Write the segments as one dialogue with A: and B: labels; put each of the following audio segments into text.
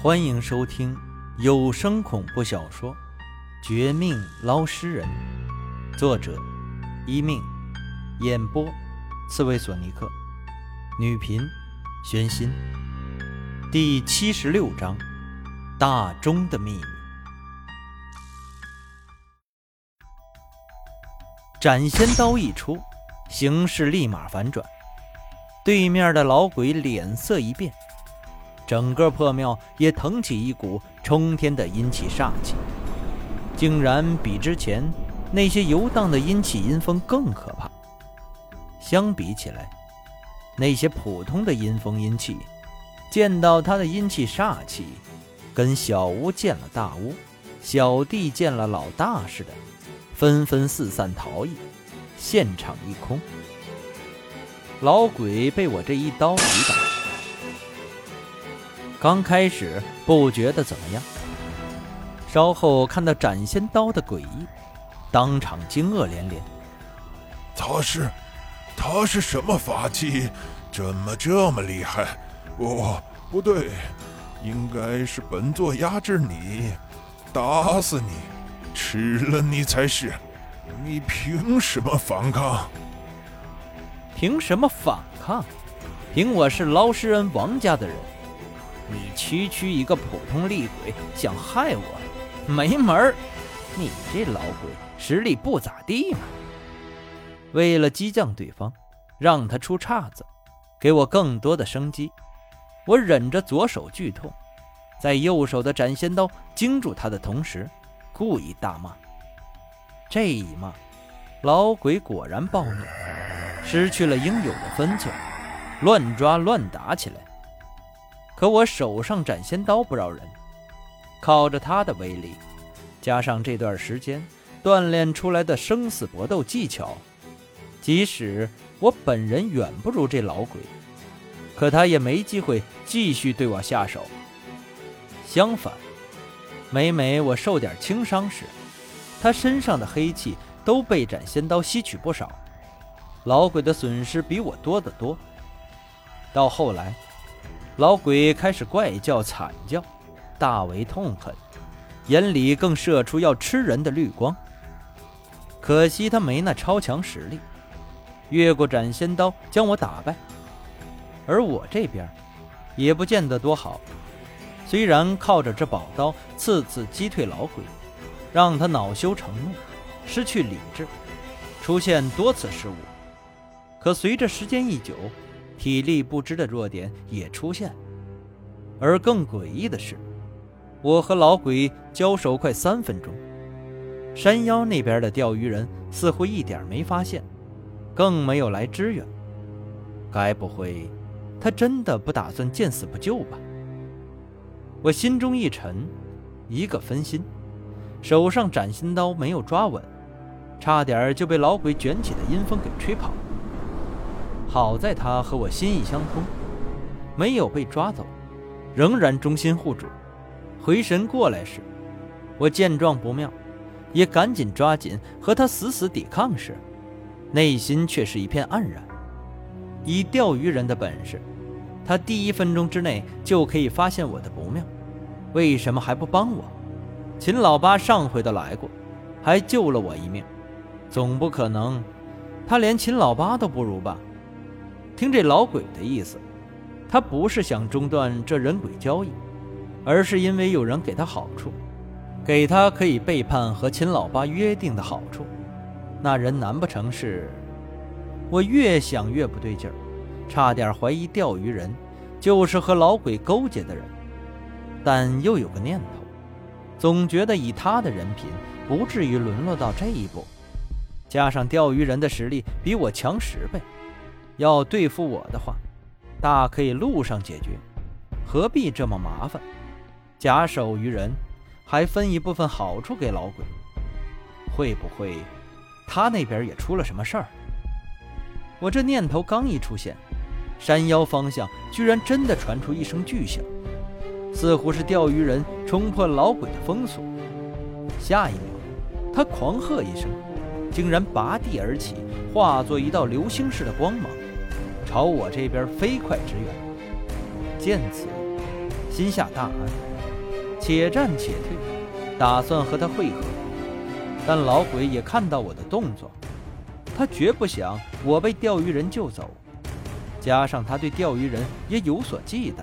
A: 欢迎收听有声恐怖小说《绝命捞尸人》，作者：一命，演播：刺猬索尼克，女频：玄心。第七十六章：大钟的秘密。斩仙刀一出，形势立马反转，对面的老鬼脸色一变。整个破庙也腾起一股冲天的阴气煞气，竟然比之前那些游荡的阴气阴风更可怕。相比起来，那些普通的阴风阴气，见到他的阴气煞气，跟小巫见了大巫、小弟见了老大似的，纷纷四散逃逸，现场一空。老鬼被我这一刀击倒。刚开始不觉得怎么样，稍后看到斩仙刀的诡异，当场惊愕连连。
B: 他是，他是什么法器？怎么这么厉害？不，不对，应该是本座压制你，打死你，吃了你才是。你凭什么反抗？
A: 凭什么反抗？凭我是捞尸人王家的人。你区区一个普通厉鬼，想害我，没门儿！你这老鬼实力不咋地嘛。为了激将对方，让他出岔子，给我更多的生机，我忍着左手剧痛，在右手的斩仙刀惊住他的同时，故意大骂。这一骂，老鬼果然暴怒，失去了应有的分寸，乱抓乱打起来。可我手上斩仙刀不饶人，靠着它的威力，加上这段时间锻炼出来的生死搏斗技巧，即使我本人远不如这老鬼，可他也没机会继续对我下手。相反，每每我受点轻伤时，他身上的黑气都被斩仙刀吸取不少。老鬼的损失比我多得多。到后来。老鬼开始怪叫惨叫，大为痛恨，眼里更射出要吃人的绿光。可惜他没那超强实力，越过斩仙刀将我打败。而我这边，也不见得多好。虽然靠着这宝刀次次击退老鬼，让他恼羞成怒，失去理智，出现多次失误，可随着时间一久。体力不支的弱点也出现，而更诡异的是，我和老鬼交手快三分钟，山腰那边的钓鱼人似乎一点没发现，更没有来支援。该不会他真的不打算见死不救吧？我心中一沉，一个分心，手上斩心刀没有抓稳，差点就被老鬼卷起的阴风给吹跑。好在他和我心意相通，没有被抓走，仍然忠心护主。回神过来时，我见状不妙，也赶紧抓紧和他死死抵抗时，内心却是一片黯然。以钓鱼人的本事，他第一分钟之内就可以发现我的不妙，为什么还不帮我？秦老八上回都来过，还救了我一命，总不可能他连秦老八都不如吧？听这老鬼的意思，他不是想中断这人鬼交易，而是因为有人给他好处，给他可以背叛和秦老八约定的好处。那人难不成是？我越想越不对劲儿，差点怀疑钓鱼人就是和老鬼勾结的人。但又有个念头，总觉得以他的人品，不至于沦落到这一步。加上钓鱼人的实力比我强十倍。要对付我的话，大可以路上解决，何必这么麻烦？假手于人，还分一部分好处给老鬼，会不会他那边也出了什么事儿？我这念头刚一出现，山腰方向居然真的传出一声巨响，似乎是钓鱼人冲破老鬼的封锁。下一秒，他狂喝一声，竟然拔地而起，化作一道流星似的光芒。朝我这边飞快支援，见此，心下大安，且战且退，打算和他会合。但老鬼也看到我的动作，他绝不想我被钓鱼人救走，加上他对钓鱼人也有所忌惮。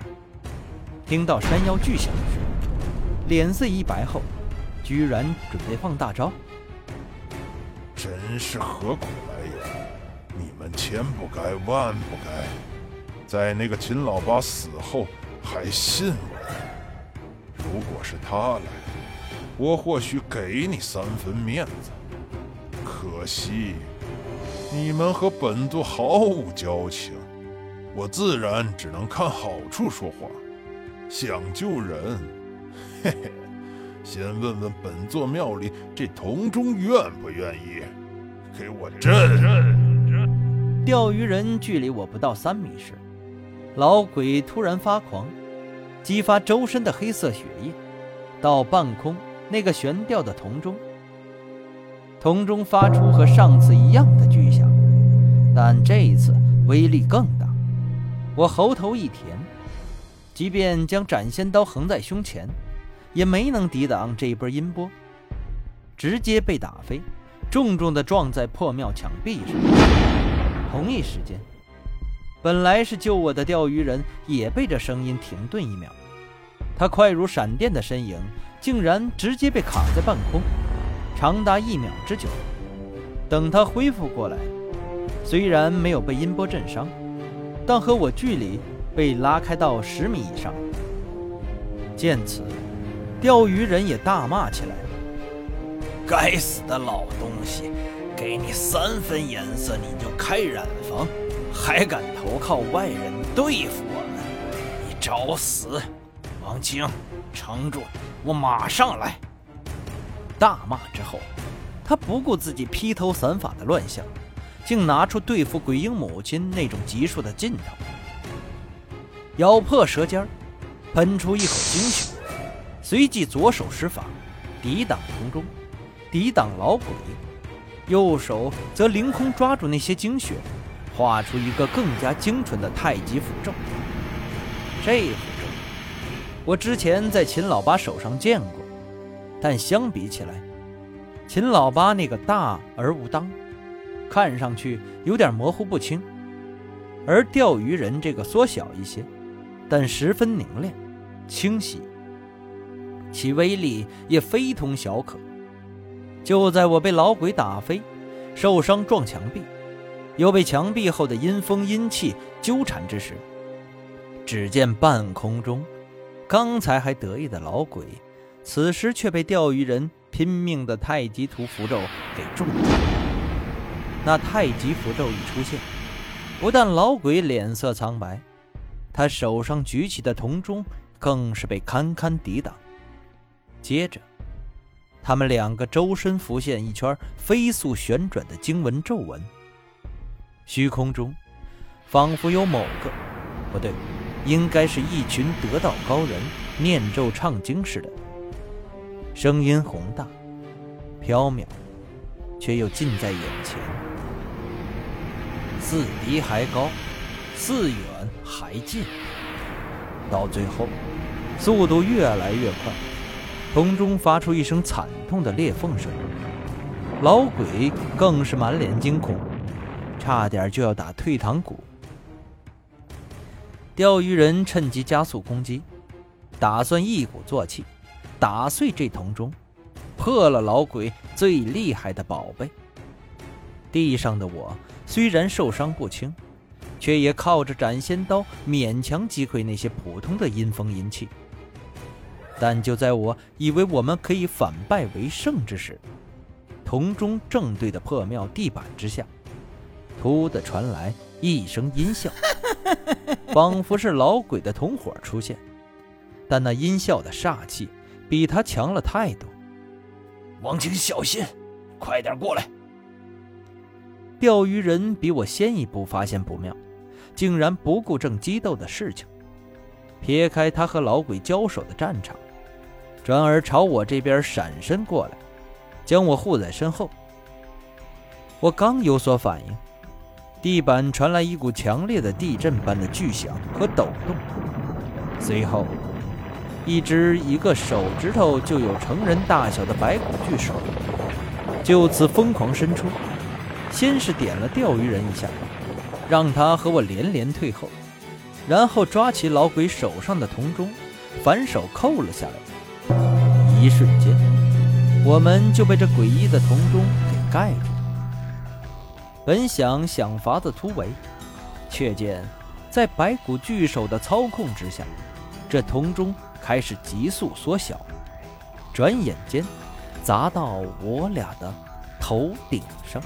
A: 听到山腰巨响时，脸色一白后，居然准备放大招。
B: 真是何苦！千不该万不该，在那个秦老八死后还信我。如果是他来，我或许给你三分面子。可惜，你们和本座毫无交情，我自然只能看好处说话。想救人，嘿嘿，先问问本座庙里这铜钟愿不愿意给我震？
A: 钓鱼人距离我不到三米时，老鬼突然发狂，激发周身的黑色血液，到半空那个悬吊的铜钟。铜钟发出和上次一样的巨响，但这一次威力更大。我喉头一甜。即便将斩仙刀横在胸前，也没能抵挡这一波音波，直接被打飞，重重的撞在破庙墙壁上。同一时间，本来是救我的钓鱼人也被这声音停顿一秒，他快如闪电的身影竟然直接被卡在半空，长达一秒之久。等他恢复过来，虽然没有被音波震伤，但和我距离。被拉开到十米以上。见此，钓鱼人也大骂起来：“
C: 该死的老东西，给你三分颜色你就开染坊，还敢投靠外人对付我们？你找死！王清，撑住，我马上来！”
A: 大骂之后，他不顾自己披头散发的乱象，竟拿出对付鬼婴母亲那种急术的劲头。咬破舌尖，喷出一口精血，随即左手施法，抵挡红钟，抵挡老鬼；右手则凌空抓住那些精血，画出一个更加精纯的太极符咒。这符咒，我之前在秦老八手上见过，但相比起来，秦老八那个大而无当，看上去有点模糊不清，而钓鱼人这个缩小一些。但十分凝练、清晰，其威力也非同小可。就在我被老鬼打飞、受伤撞墙壁，又被墙壁后的阴风阴气纠缠之时，只见半空中，刚才还得意的老鬼，此时却被钓鱼人拼命的太极图符咒给中了。那太极符咒一出现，不但老鬼脸色苍白。他手上举起的铜钟更是被堪堪抵挡。接着，他们两个周身浮现一圈飞速旋转的经文咒文，虚空中仿佛有某个，不对，应该是一群得道高人念咒唱经似的，声音宏大、飘渺，却又近在眼前，似离还高。似远还近，到最后，速度越来越快，空中发出一声惨痛的裂缝声。老鬼更是满脸惊恐，差点就要打退堂鼓。钓鱼人趁机加速攻击，打算一鼓作气打碎这铜钟，破了老鬼最厉害的宝贝。地上的我虽然受伤不轻。却也靠着斩仙刀勉强击溃那些普通的阴风阴气。但就在我以为我们可以反败为胜之时，铜钟正对的破庙地板之下，突的传来一声阴笑，仿佛是老鬼的同伙出现，但那阴笑的煞气比他强了太多。
C: 王清，小心，快点过来！
A: 钓鱼人比我先一步发现不妙。竟然不顾正激斗的事情，撇开他和老鬼交手的战场，转而朝我这边闪身过来，将我护在身后。我刚有所反应，地板传来一股强烈的地震般的巨响和抖动，随后一只一个手指头就有成人大小的白骨巨手，就此疯狂伸出。先是点了钓鱼人一下，让他和我连连退后，然后抓起老鬼手上的铜钟，反手扣了下来。一瞬间，我们就被这诡异的铜钟给盖住。本想想法子突围，却见在白骨巨手的操控之下，这铜钟开始急速缩小，转眼间砸到我俩的头顶上。